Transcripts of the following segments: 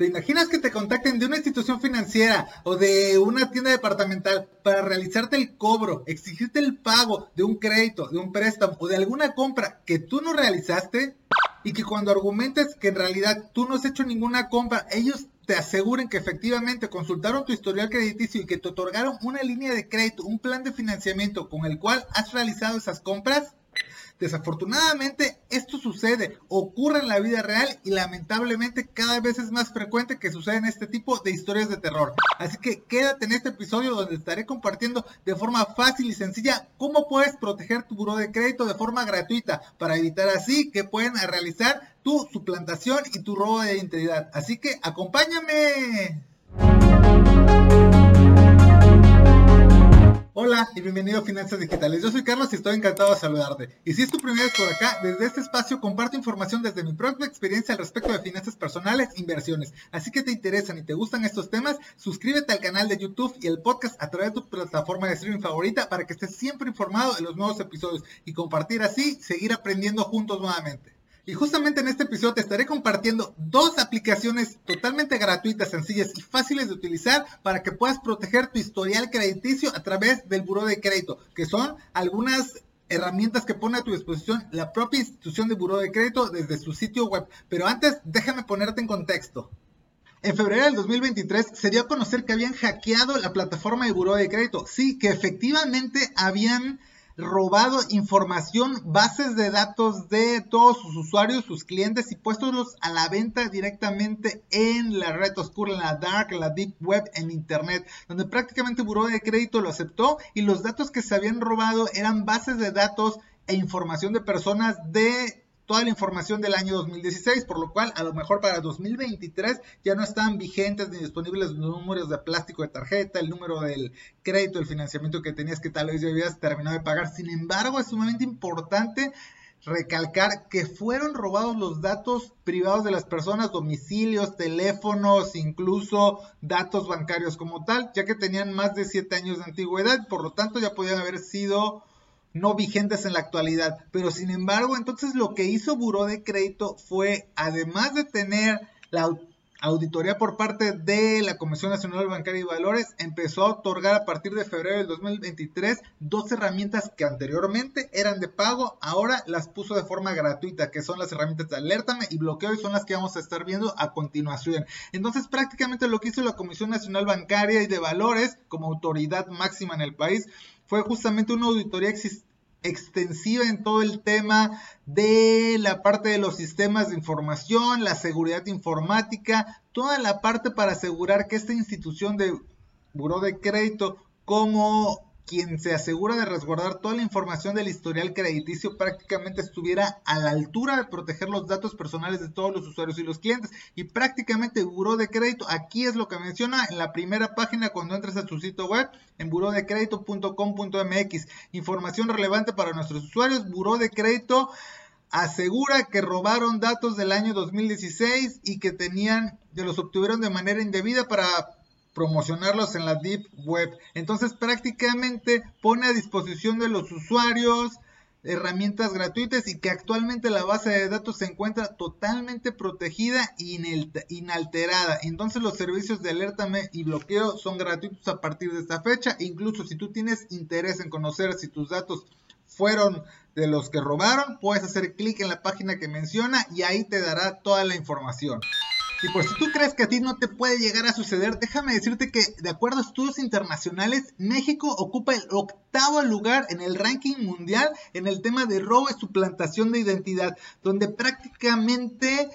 ¿Te imaginas que te contacten de una institución financiera o de una tienda departamental para realizarte el cobro, exigirte el pago de un crédito, de un préstamo o de alguna compra que tú no realizaste? Y que cuando argumentes que en realidad tú no has hecho ninguna compra, ellos te aseguren que efectivamente consultaron tu historial crediticio y que te otorgaron una línea de crédito, un plan de financiamiento con el cual has realizado esas compras? Desafortunadamente esto sucede, ocurre en la vida real y lamentablemente cada vez es más frecuente que suceden este tipo de historias de terror. Así que quédate en este episodio donde estaré compartiendo de forma fácil y sencilla cómo puedes proteger tu buro de crédito de forma gratuita para evitar así que puedan realizar tu suplantación y tu robo de identidad. Así que acompáñame. Hola y bienvenido a Finanzas Digitales. Yo soy Carlos y estoy encantado de saludarte. Y si es tu primera vez por acá, desde este espacio comparto información desde mi propia experiencia al respecto de finanzas personales e inversiones. Así que te interesan y te gustan estos temas, suscríbete al canal de YouTube y el podcast a través de tu plataforma de streaming favorita para que estés siempre informado de los nuevos episodios y compartir así, seguir aprendiendo juntos nuevamente. Y justamente en este episodio te estaré compartiendo dos aplicaciones totalmente gratuitas, sencillas y fáciles de utilizar para que puedas proteger tu historial crediticio a través del buro de crédito, que son algunas herramientas que pone a tu disposición la propia institución de buro de crédito desde su sitio web. Pero antes, déjame ponerte en contexto. En febrero del 2023 se dio a conocer que habían hackeado la plataforma de buro de crédito. Sí, que efectivamente habían robado información, bases de datos de todos sus usuarios, sus clientes y puestos a la venta directamente en la red oscura, en la dark, en la deep web, en internet, donde prácticamente Buró de Crédito lo aceptó y los datos que se habían robado eran bases de datos e información de personas de toda la información del año 2016, por lo cual a lo mejor para 2023 ya no están vigentes ni disponibles los números de plástico de tarjeta, el número del crédito, el financiamiento que tenías que tal vez ya habías terminado de pagar. Sin embargo, es sumamente importante recalcar que fueron robados los datos privados de las personas, domicilios, teléfonos, incluso datos bancarios como tal, ya que tenían más de 7 años de antigüedad, por lo tanto ya podían haber sido no vigentes en la actualidad. Pero sin embargo, entonces lo que hizo Buró de Crédito fue, además de tener la auditoría por parte de la Comisión Nacional Bancaria y Valores, empezó a otorgar a partir de febrero del 2023 dos herramientas que anteriormente eran de pago, ahora las puso de forma gratuita, que son las herramientas de alértame y bloqueo y son las que vamos a estar viendo a continuación. Entonces prácticamente lo que hizo la Comisión Nacional Bancaria y de Valores como autoridad máxima en el país fue justamente una auditoría extensiva en todo el tema de la parte de los sistemas de información, la seguridad informática, toda la parte para asegurar que esta institución de buró de crédito como quien se asegura de resguardar toda la información del historial crediticio prácticamente estuviera a la altura de proteger los datos personales de todos los usuarios y los clientes. Y prácticamente Buró de Crédito, aquí es lo que menciona en la primera página cuando entres a su sitio web en burodecredito.com.mx. Información relevante para nuestros usuarios. Buró de Crédito asegura que robaron datos del año 2016 y que tenían, que los obtuvieron de manera indebida para promocionarlos en la Deep Web. Entonces prácticamente pone a disposición de los usuarios herramientas gratuitas y que actualmente la base de datos se encuentra totalmente protegida e inalterada. Entonces los servicios de alerta y bloqueo son gratuitos a partir de esta fecha. Incluso si tú tienes interés en conocer si tus datos fueron de los que robaron, puedes hacer clic en la página que menciona y ahí te dará toda la información. Y por si tú crees que a ti no te puede llegar a suceder, déjame decirte que de acuerdo a estudios internacionales, México ocupa el octavo lugar en el ranking mundial en el tema de robo y suplantación de identidad, donde prácticamente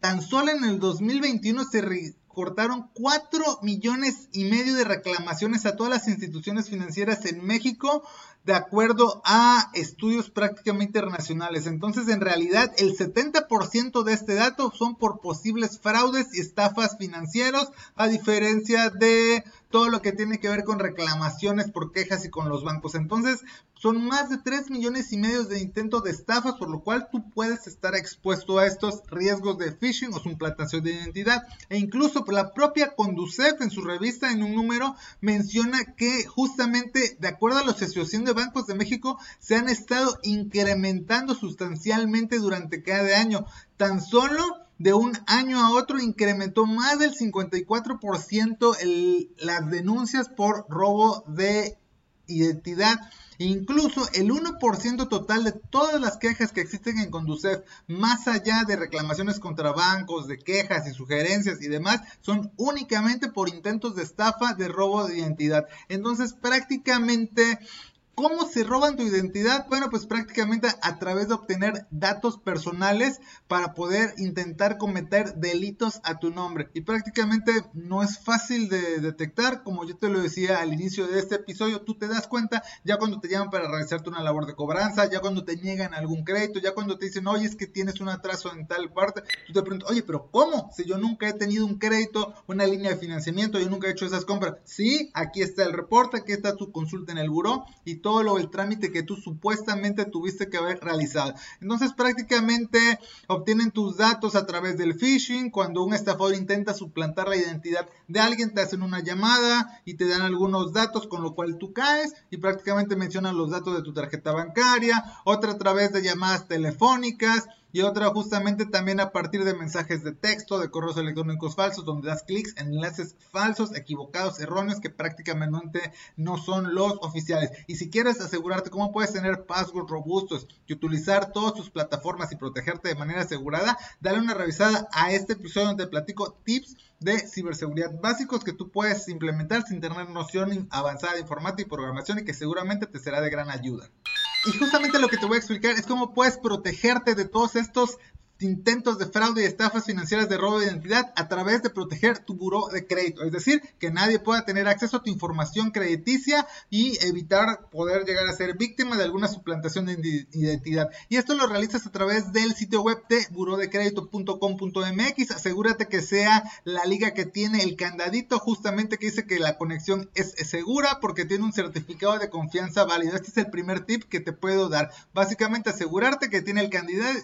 tan solo en el 2021 se recortaron 4 millones y medio de reclamaciones a todas las instituciones financieras en México de acuerdo a estudios prácticamente internacionales. Entonces, en realidad, el 70% de este dato son por posibles fraudes y estafas financieros, a diferencia de todo lo que tiene que ver con reclamaciones por quejas y con los bancos. Entonces, son más de 3 millones y medio de intentos de estafas, por lo cual tú puedes estar expuesto a estos riesgos de phishing o suplantación de identidad. E incluso la propia Conducef en su revista en un número menciona que justamente de acuerdo a la Asociación de Bancos de México se han estado incrementando sustancialmente durante cada año. Tan solo de un año a otro incrementó más del 54% el, las denuncias por robo de identidad. Incluso el 1% total de todas las quejas que existen en Conducef, más allá de reclamaciones contra bancos, de quejas y sugerencias y demás, son únicamente por intentos de estafa, de robo de identidad. Entonces prácticamente ¿Cómo se roban tu identidad? Bueno, pues prácticamente a través de obtener datos personales para poder intentar cometer delitos a tu nombre. Y prácticamente no es fácil de detectar, como yo te lo decía al inicio de este episodio, tú te das cuenta ya cuando te llaman para realizarte una labor de cobranza, ya cuando te niegan algún crédito, ya cuando te dicen, oye, es que tienes un atraso en tal parte, tú te preguntas, oye, pero ¿cómo? Si yo nunca he tenido un crédito, una línea de financiamiento, yo nunca he hecho esas compras. Sí, aquí está el reporte, aquí está tu consulta en el buró y todo lo el trámite que tú supuestamente tuviste que haber realizado. Entonces prácticamente obtienen tus datos a través del phishing. Cuando un estafador intenta suplantar la identidad de alguien, te hacen una llamada y te dan algunos datos con lo cual tú caes y prácticamente mencionan los datos de tu tarjeta bancaria, otra a través de llamadas telefónicas y otra justamente también a partir de mensajes de texto, de correos electrónicos falsos, donde das clics en enlaces falsos, equivocados, erróneos, que prácticamente no son los oficiales. Y si quieres asegurarte cómo puedes tener passwords robustos y utilizar todas tus plataformas y protegerte de manera asegurada, dale una revisada a este episodio donde platico tips de ciberseguridad básicos que tú puedes implementar sin tener noción avanzada de informática y programación y que seguramente te será de gran ayuda. Y justamente lo que te voy a explicar es cómo puedes protegerte de todos estos intentos de fraude y estafas financieras de robo de identidad a través de proteger tu buró de crédito. Es decir, que nadie pueda tener acceso a tu información crediticia y evitar poder llegar a ser víctima de alguna suplantación de identidad. Y esto lo realizas a través del sitio web de burodecredito.com.mx. Asegúrate que sea la liga que tiene el candadito justamente que dice que la conexión es segura porque tiene un certificado de confianza válido. Este es el primer tip que te puedo dar. Básicamente asegurarte que tiene el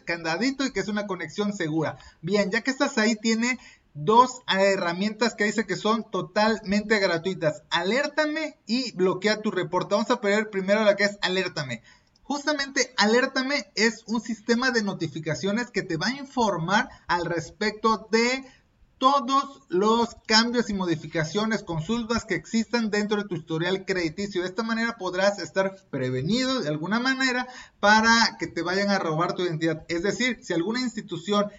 candadito y que es una conexión segura. Bien, ya que estás ahí, tiene dos herramientas que dice que son totalmente gratuitas. Alértame y bloquea tu reporte. Vamos a ver primero la que es alértame. Justamente Alértame es un sistema de notificaciones que te va a informar al respecto de todos los cambios y modificaciones, consultas que existan dentro de tu historial crediticio. De esta manera podrás estar prevenido de alguna manera para que te vayan a robar tu identidad. Es decir, si alguna institución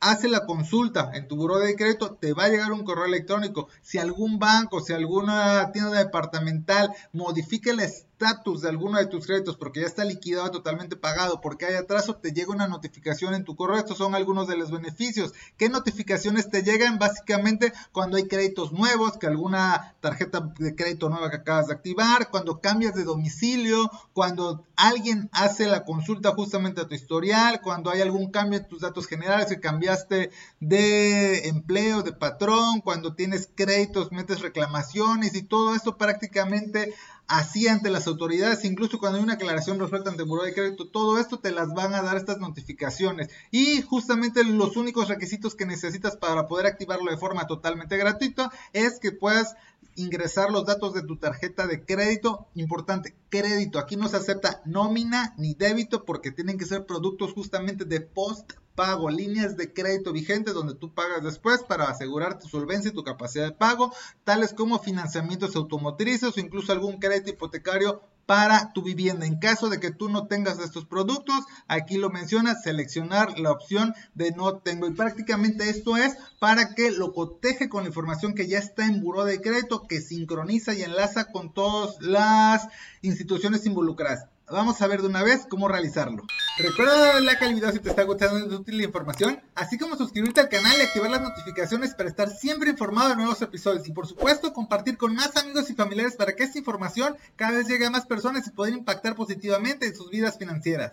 hace la consulta en tu buro de crédito, te va a llegar un correo electrónico. Si algún banco, si alguna tienda departamental modifica el estatus de alguno de tus créditos porque ya está liquidado, totalmente pagado, porque hay atraso, te llega una notificación en tu correo. Estos son algunos de los beneficios. ¿Qué notificaciones te llegan? Básicamente cuando hay créditos nuevos, que alguna tarjeta de crédito nueva que acabas de activar, cuando cambias de domicilio, cuando alguien hace la consulta justamente a tu historial, cuando hay algún cambio en tus datos generales, que cambiaste de empleo, de patrón, cuando tienes créditos, metes reclamaciones y todo esto prácticamente así ante las autoridades, incluso cuando hay una aclaración resuelta ante el Buró de Crédito, todo esto te las van a dar estas notificaciones. Y justamente los únicos requisitos que necesitas para poder activarlo de forma totalmente gratuita es que puedas ingresar los datos de tu tarjeta de crédito. Importante, crédito. Aquí no se acepta nómina ni débito porque tienen que ser productos justamente de post pago, líneas de crédito vigentes donde tú pagas después para asegurar tu solvencia y tu capacidad de pago, tales como financiamientos automotrices o incluso algún crédito hipotecario para tu vivienda. En caso de que tú no tengas estos productos, aquí lo menciona, seleccionar la opción de no tengo. Y prácticamente esto es para que lo coteje con la información que ya está en buró de crédito, que sincroniza y enlaza con todas las instituciones involucradas. Vamos a ver de una vez cómo realizarlo. Recuerda darle like al video si te está gustando y útil la información, así como suscribirte al canal y activar las notificaciones para estar siempre informado de nuevos episodios. Y por supuesto, compartir con más amigos y familiares para que esta información cada vez llegue a más personas y poder impactar positivamente en sus vidas financieras.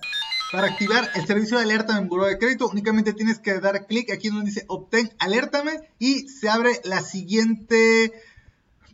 Para activar el servicio de alerta en Buró de Crédito, únicamente tienes que dar clic aquí donde dice Obtén Alértame y se abre la siguiente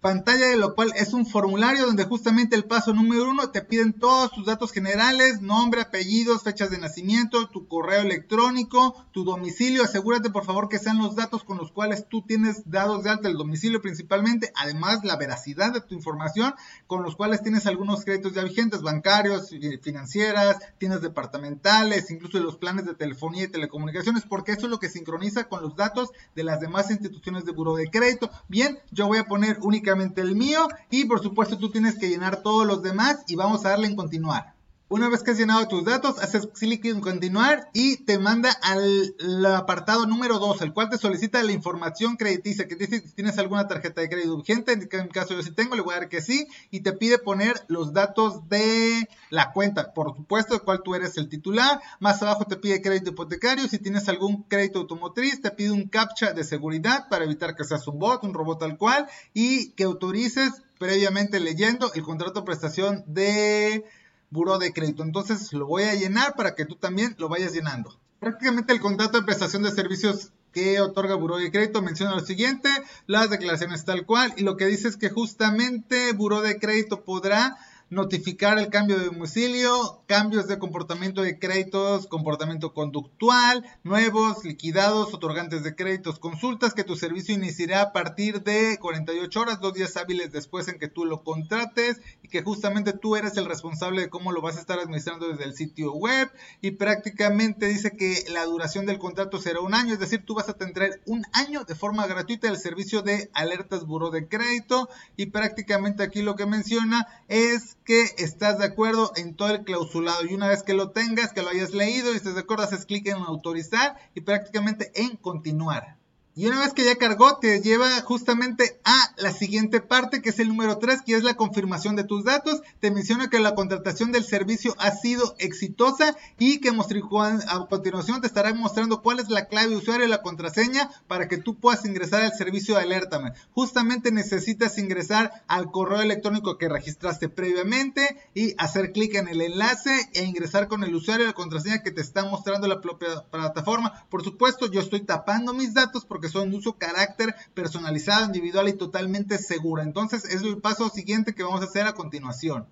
pantalla de lo cual es un formulario donde justamente el paso número uno te piden todos tus datos generales, nombre, apellidos, fechas de nacimiento, tu correo electrónico, tu domicilio. Asegúrate por favor que sean los datos con los cuales tú tienes dados de alta el domicilio principalmente, además la veracidad de tu información con los cuales tienes algunos créditos ya vigentes, bancarios, financieras, tienes departamentales, incluso los planes de telefonía y telecomunicaciones, porque eso es lo que sincroniza con los datos de las demás instituciones de buro de crédito. Bien, yo voy a poner únicamente el mío y por supuesto tú tienes que llenar todos los demás y vamos a darle en continuar. Una vez que has llenado tus datos, haces clic en continuar y te manda al apartado número 2, el cual te solicita la información crediticia, que dice si tienes alguna tarjeta de crédito urgente, en mi caso yo sí tengo, le voy a dar que sí, y te pide poner los datos de la cuenta, por supuesto, el cual tú eres el titular. Más abajo te pide crédito hipotecario, si tienes algún crédito automotriz, te pide un captcha de seguridad para evitar que seas un bot, un robot tal cual, y que autorices previamente leyendo el contrato de prestación de buro de crédito. Entonces lo voy a llenar para que tú también lo vayas llenando. Prácticamente el contrato de prestación de servicios que otorga Buró de Crédito menciona lo siguiente, las declaraciones tal cual, y lo que dice es que justamente Buró de Crédito podrá notificar el cambio de domicilio, cambios de comportamiento de créditos, comportamiento conductual, nuevos, liquidados, otorgantes de créditos, consultas que tu servicio iniciará a partir de 48 horas, dos días hábiles después en que tú lo contrates y que justamente tú eres el responsable de cómo lo vas a estar administrando desde el sitio web. Y prácticamente dice que la duración del contrato será un año, es decir, tú vas a tener un año de forma gratuita el servicio de alertas buró de crédito. Y prácticamente aquí lo que menciona es que estás de acuerdo en todo el clausulado y una vez que lo tengas, que lo hayas leído y estés de acuerdo, haces clic en autorizar y prácticamente en continuar. Y una vez que ya cargó, te lleva justamente a la siguiente parte, que es el número 3, que es la confirmación de tus datos. Te menciona que la contratación del servicio ha sido exitosa y que a continuación te estarán mostrando cuál es la clave de usuario y la contraseña para que tú puedas ingresar al servicio de Alertame. Justamente necesitas ingresar al correo electrónico que registraste previamente y hacer clic en el enlace e ingresar con el usuario y la contraseña que te está mostrando la propia plataforma. Por supuesto, yo estoy tapando mis datos porque que son de uso carácter personalizado, individual y totalmente segura. Entonces es el paso siguiente que vamos a hacer a continuación.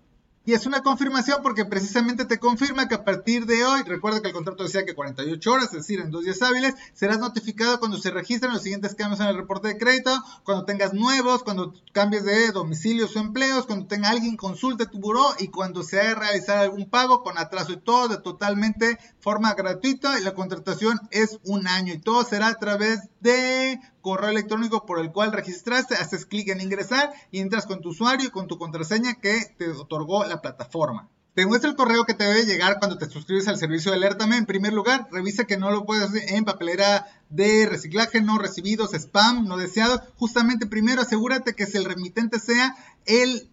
Y es una confirmación porque precisamente te confirma que a partir de hoy, recuerda que el contrato decía que 48 horas, es decir, en dos días hábiles, serás notificado cuando se registren los siguientes cambios en el reporte de crédito, cuando tengas nuevos, cuando cambies de domicilios o empleos, cuando tenga alguien consulte tu buró y cuando se haga realizar algún pago con atraso y todo de totalmente forma gratuita y la contratación es un año y todo será a través de correo electrónico por el cual registraste, haces clic en ingresar y entras con tu usuario y con tu contraseña que te otorgó la plataforma. Te muestra el correo que te debe llegar cuando te suscribes al servicio de Alertame. En primer lugar, revisa que no lo puedes hacer en papelera de reciclaje, no recibidos, spam, no deseados. Justamente primero asegúrate que si el remitente sea el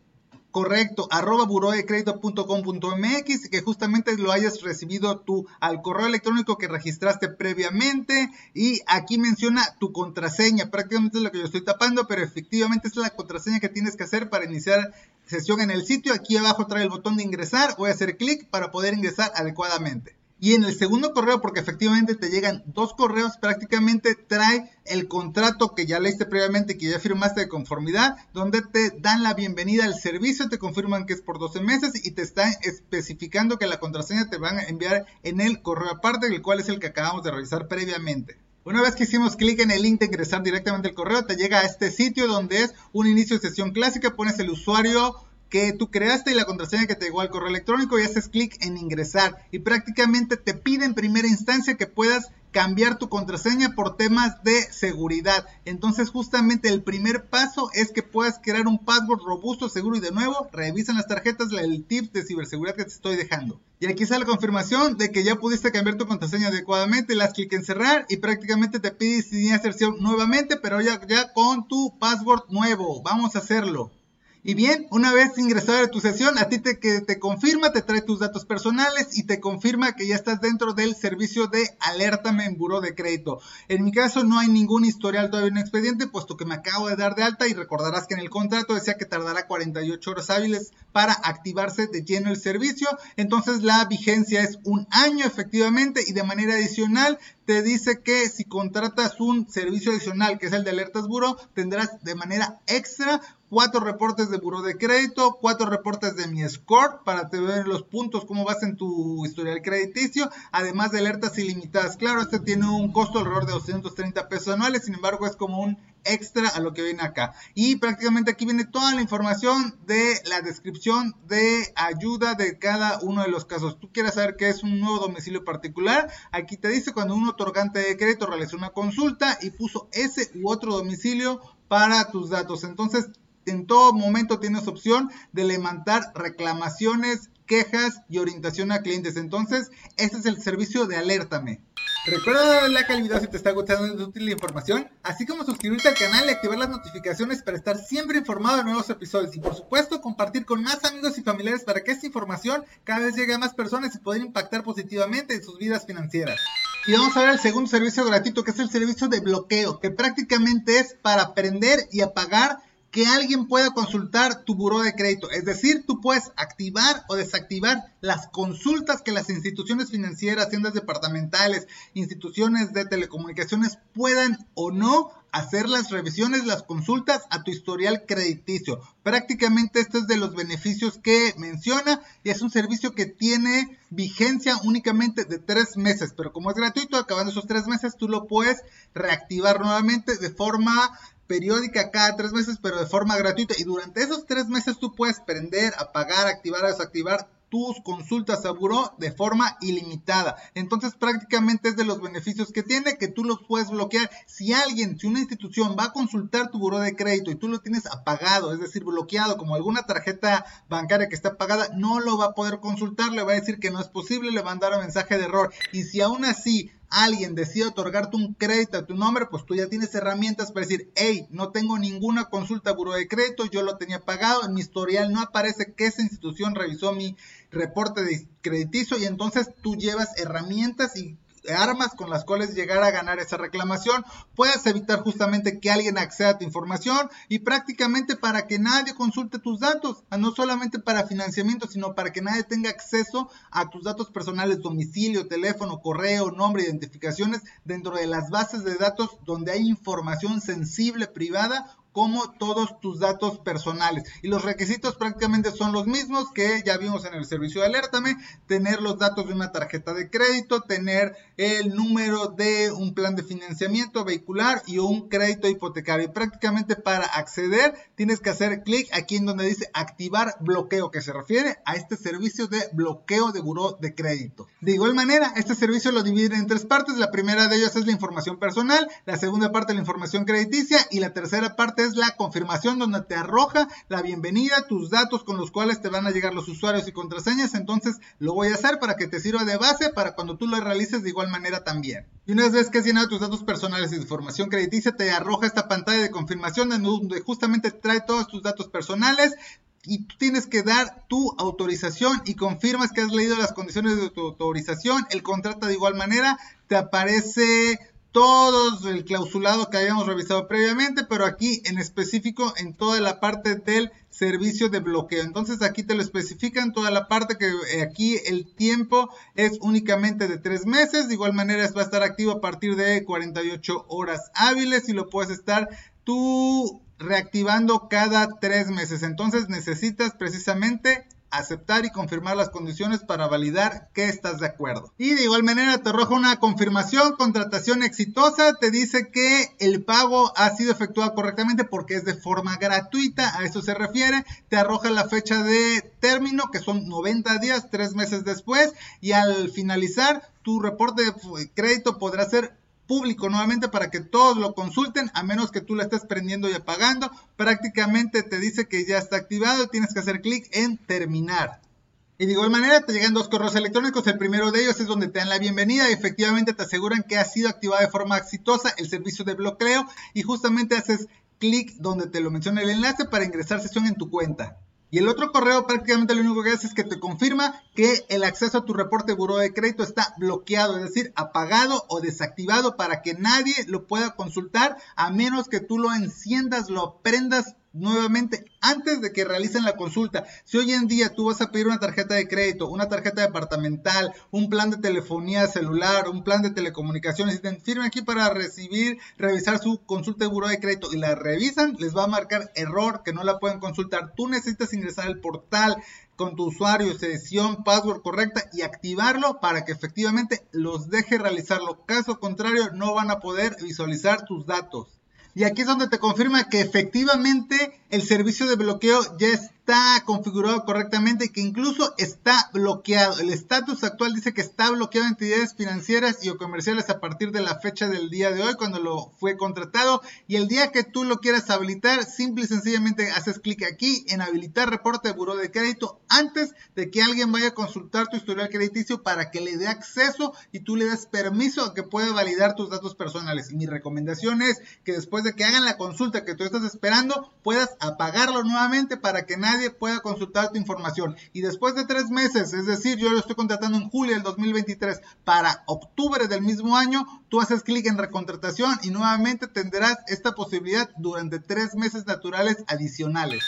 correcto, arroba burodecredito.com.mx y que justamente lo hayas recibido tú al correo electrónico que registraste previamente y aquí menciona tu contraseña, prácticamente es lo que yo estoy tapando, pero efectivamente es la contraseña que tienes que hacer para iniciar sesión en el sitio, aquí abajo trae el botón de ingresar, voy a hacer clic para poder ingresar adecuadamente. Y en el segundo correo, porque efectivamente te llegan dos correos, prácticamente trae el contrato que ya leíste previamente, que ya firmaste de conformidad, donde te dan la bienvenida al servicio, te confirman que es por 12 meses y te están especificando que la contraseña te van a enviar en el correo aparte, el cual es el que acabamos de revisar previamente. Una vez que hicimos clic en el link de ingresar directamente al correo, te llega a este sitio donde es un inicio de sesión clásica, pones el usuario que tú creaste y la contraseña que te llegó al correo electrónico y haces clic en ingresar y prácticamente te pide en primera instancia que puedas cambiar tu contraseña por temas de seguridad. Entonces justamente el primer paso es que puedas crear un password robusto, seguro y de nuevo revisan las tarjetas el tip de ciberseguridad que te estoy dejando. Y aquí sale la confirmación de que ya pudiste cambiar tu contraseña adecuadamente, le das clic en cerrar y prácticamente te pide iniciar nuevamente, pero ya, ya con tu password nuevo. Vamos a hacerlo. Y bien, una vez ingresado a tu sesión, a ti te, que te confirma, te trae tus datos personales y te confirma que ya estás dentro del servicio de Alértame en Buró de Crédito. En mi caso no hay ningún historial todavía en expediente, puesto que me acabo de dar de alta y recordarás que en el contrato decía que tardará 48 horas hábiles para activarse de lleno el servicio. Entonces la vigencia es un año efectivamente y de manera adicional te dice que si contratas un servicio adicional que es el de alertas buro, tendrás de manera extra cuatro reportes de buro de crédito, cuatro reportes de mi score para te ver los puntos, cómo vas en tu historial crediticio, además de alertas ilimitadas. Claro, este tiene un costo alrededor de 230 pesos anuales, sin embargo es como un extra a lo que viene acá. Y prácticamente aquí viene toda la información de la descripción de ayuda de cada uno de los casos. Tú quieres saber qué es un nuevo domicilio particular, aquí te dice cuando un otorgante de crédito realizó una consulta y puso ese u otro domicilio para tus datos. Entonces, en todo momento tienes opción de levantar reclamaciones, quejas y orientación a clientes. Entonces, este es el servicio de Alértame. Recuerda darle like al video si te está gustando y útil la información, así como suscribirte al canal y activar las notificaciones para estar siempre informado de nuevos episodios y por supuesto compartir con más amigos y familiares para que esta información cada vez llegue a más personas y poder impactar positivamente en sus vidas financieras. Y vamos a ver el segundo servicio gratuito que es el servicio de bloqueo, que prácticamente es para aprender y apagar que alguien pueda consultar tu buró de crédito. Es decir, tú puedes activar o desactivar las consultas que las instituciones financieras, tiendas departamentales, instituciones de telecomunicaciones puedan o no hacer las revisiones, las consultas a tu historial crediticio. Prácticamente esto es de los beneficios que menciona y es un servicio que tiene vigencia únicamente de tres meses, pero como es gratuito, acabando esos tres meses, tú lo puedes reactivar nuevamente de forma periódica cada tres meses, pero de forma gratuita. Y durante esos tres meses tú puedes prender, apagar, activar, desactivar tus consultas a buró de forma ilimitada. Entonces prácticamente es de los beneficios que tiene que tú los puedes bloquear. Si alguien, si una institución va a consultar tu buró de crédito y tú lo tienes apagado, es decir, bloqueado como alguna tarjeta bancaria que está apagada, no lo va a poder consultar, le va a decir que no es posible, le va a mandar un mensaje de error. Y si aún así alguien decide otorgarte un crédito a tu nombre, pues tú ya tienes herramientas para decir, hey, no tengo ninguna consulta buro de crédito, yo lo tenía pagado, en mi historial no aparece que esa institución revisó mi reporte de crediticio y entonces tú llevas herramientas y armas con las cuales llegar a ganar esa reclamación, puedes evitar justamente que alguien acceda a tu información y prácticamente para que nadie consulte tus datos, no solamente para financiamiento, sino para que nadie tenga acceso a tus datos personales, domicilio, teléfono, correo, nombre, identificaciones dentro de las bases de datos donde hay información sensible privada como todos tus datos personales. Y los requisitos prácticamente son los mismos que ya vimos en el servicio de Alértame, tener los datos de una tarjeta de crédito, tener el número de un plan de financiamiento vehicular y un crédito hipotecario. Y prácticamente para acceder tienes que hacer clic aquí en donde dice activar bloqueo, que se refiere a este servicio de bloqueo de buró de crédito. De igual manera, este servicio lo divide en tres partes. La primera de ellas es la información personal, la segunda parte la información crediticia y la tercera parte es la confirmación donde te arroja la bienvenida, tus datos con los cuales te van a llegar los usuarios y contraseñas. Entonces lo voy a hacer para que te sirva de base para cuando tú lo realices de igual manera también. Y una vez que has llenado tus datos personales y información crediticia, te arroja esta pantalla de confirmación donde justamente trae todos tus datos personales, y tú tienes que dar tu autorización y confirmas que has leído las condiciones de tu autorización. El contrato de igual manera te aparece todo el clausulado que habíamos revisado previamente, pero aquí en específico en toda la parte del servicio de bloqueo. Entonces aquí te lo especifican toda la parte que eh, aquí el tiempo es únicamente de tres meses. De igual manera va a estar activo a partir de 48 horas hábiles y lo puedes estar tú reactivando cada tres meses. Entonces necesitas precisamente aceptar y confirmar las condiciones para validar que estás de acuerdo. Y de igual manera te arroja una confirmación, contratación exitosa, te dice que el pago ha sido efectuado correctamente porque es de forma gratuita, a eso se refiere, te arroja la fecha de término que son 90 días, tres meses después y al finalizar tu reporte de crédito podrá ser público nuevamente para que todos lo consulten, a menos que tú lo estés prendiendo y apagando. Prácticamente te dice que ya está activado, tienes que hacer clic en terminar. Y de igual manera te llegan dos correos electrónicos, el primero de ellos es donde te dan la bienvenida y efectivamente te aseguran que ha sido activado de forma exitosa el servicio de bloqueo y justamente haces clic donde te lo menciona el enlace para ingresar sesión en tu cuenta. Y el otro correo prácticamente lo único que hace es que te confirma que el acceso a tu reporte de buró de crédito está bloqueado, es decir, apagado o desactivado para que nadie lo pueda consultar a menos que tú lo enciendas, lo prendas nuevamente antes de que realicen la consulta. Si hoy en día tú vas a pedir una tarjeta de crédito, una tarjeta departamental, un plan de telefonía celular, un plan de telecomunicaciones, y te aquí para recibir, revisar su consulta de buro de crédito y la revisan, les va a marcar error que no la pueden consultar. Tú necesitas ingresar al portal con tu usuario, sesión, password correcta y activarlo para que efectivamente los deje realizarlo. Caso contrario, no van a poder visualizar tus datos. Y aquí es donde te confirma que efectivamente el servicio de bloqueo ya es está configurado correctamente y que incluso está bloqueado. El estatus actual dice que está bloqueado en entidades financieras y o comerciales a partir de la fecha del día de hoy cuando lo fue contratado y el día que tú lo quieras habilitar, simple y sencillamente haces clic aquí en habilitar reporte de buro de crédito antes de que alguien vaya a consultar tu historial crediticio para que le dé acceso y tú le des permiso a que pueda validar tus datos personales. Mi recomendación es que después de que hagan la consulta que tú estás esperando, puedas apagarlo nuevamente para que nadie pueda consultar tu información. Y después de tres meses, es decir, yo lo estoy contratando en julio del 2023 para octubre del mismo año, tú haces clic en recontratación y nuevamente tendrás esta posibilidad durante tres meses naturales adicionales.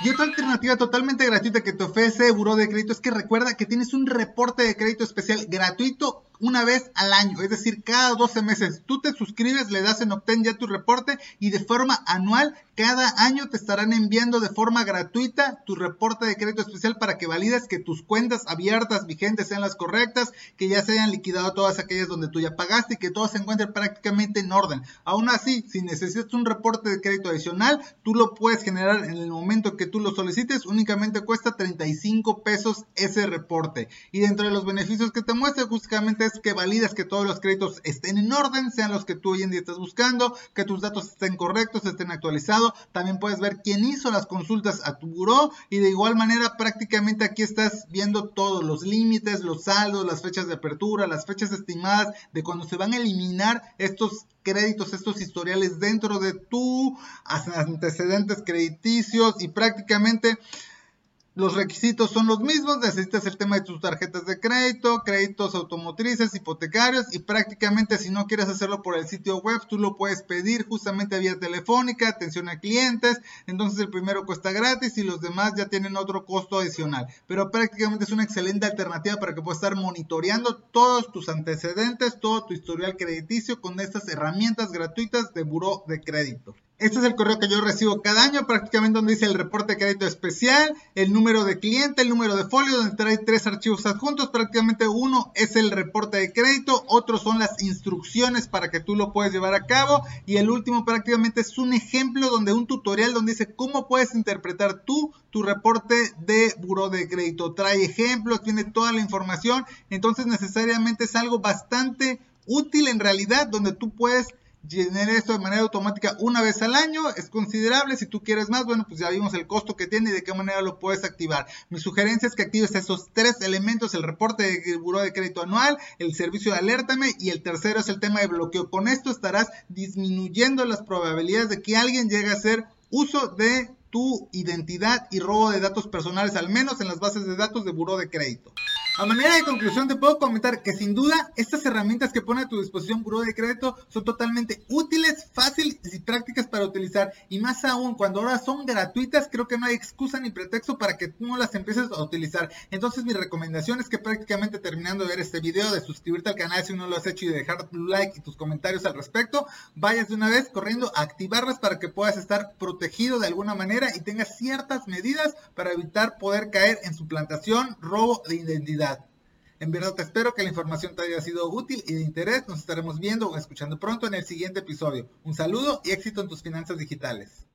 Y otra alternativa totalmente gratuita que te ofrece Buró de Crédito es que recuerda que tienes un reporte de crédito especial gratuito una vez al año, es decir, cada 12 meses. Tú te suscribes, le das en Obtén ya tu reporte y de forma anual, cada año te estarán enviando de forma gratuita tu reporte de crédito especial para que valides que tus cuentas abiertas, vigentes, sean las correctas, que ya se hayan liquidado todas aquellas donde tú ya pagaste y que todo se encuentre prácticamente en orden. Aún así, si necesitas un reporte de crédito adicional, tú lo puedes generar en el momento que tú lo solicites, únicamente cuesta 35 pesos ese reporte. Y dentro de los beneficios que te muestra, justamente que validas que todos los créditos estén en orden, sean los que tú hoy en día estás buscando, que tus datos estén correctos, estén actualizados. También puedes ver quién hizo las consultas a tu buró y de igual manera prácticamente aquí estás viendo todos los límites, los saldos, las fechas de apertura, las fechas estimadas de cuando se van a eliminar estos créditos, estos historiales dentro de tu antecedentes crediticios y prácticamente los requisitos son los mismos, necesitas el tema de tus tarjetas de crédito, créditos automotrices, hipotecarios y prácticamente si no quieres hacerlo por el sitio web, tú lo puedes pedir justamente vía telefónica, atención a clientes, entonces el primero cuesta gratis y los demás ya tienen otro costo adicional, pero prácticamente es una excelente alternativa para que puedas estar monitoreando todos tus antecedentes, todo tu historial crediticio con estas herramientas gratuitas de buró de crédito. Este es el correo que yo recibo cada año, prácticamente donde dice el reporte de crédito especial, el número de cliente, el número de folio, donde trae tres archivos adjuntos. Prácticamente uno es el reporte de crédito, otros son las instrucciones para que tú lo puedas llevar a cabo y el último prácticamente es un ejemplo donde un tutorial donde dice cómo puedes interpretar tú tu reporte de buro de crédito. Trae ejemplos, tiene toda la información, entonces necesariamente es algo bastante útil en realidad donde tú puedes llenar esto de manera automática una vez al año es considerable. Si tú quieres más, bueno, pues ya vimos el costo que tiene y de qué manera lo puedes activar. Mi sugerencia es que actives esos tres elementos, el reporte de buro de crédito anual, el servicio de alértame y el tercero es el tema de bloqueo. Con esto estarás disminuyendo las probabilidades de que alguien llegue a hacer uso de tu identidad y robo de datos personales, al menos en las bases de datos de buro de crédito. A manera de conclusión te puedo comentar que sin duda estas herramientas que pone a tu disposición Buró de Crédito son totalmente útiles, fáciles y prácticas para utilizar y más aún cuando ahora son gratuitas creo que no hay excusa ni pretexto para que tú no las empieces a utilizar. Entonces mi recomendación es que prácticamente terminando de ver este video, de suscribirte al canal si no lo has hecho y de dejar tu like y tus comentarios al respecto, vayas de una vez corriendo a activarlas para que puedas estar protegido de alguna manera y tengas ciertas medidas para evitar poder caer en suplantación, robo de identidad. En verdad te espero que la información te haya sido útil y de interés. Nos estaremos viendo o escuchando pronto en el siguiente episodio. Un saludo y éxito en tus finanzas digitales.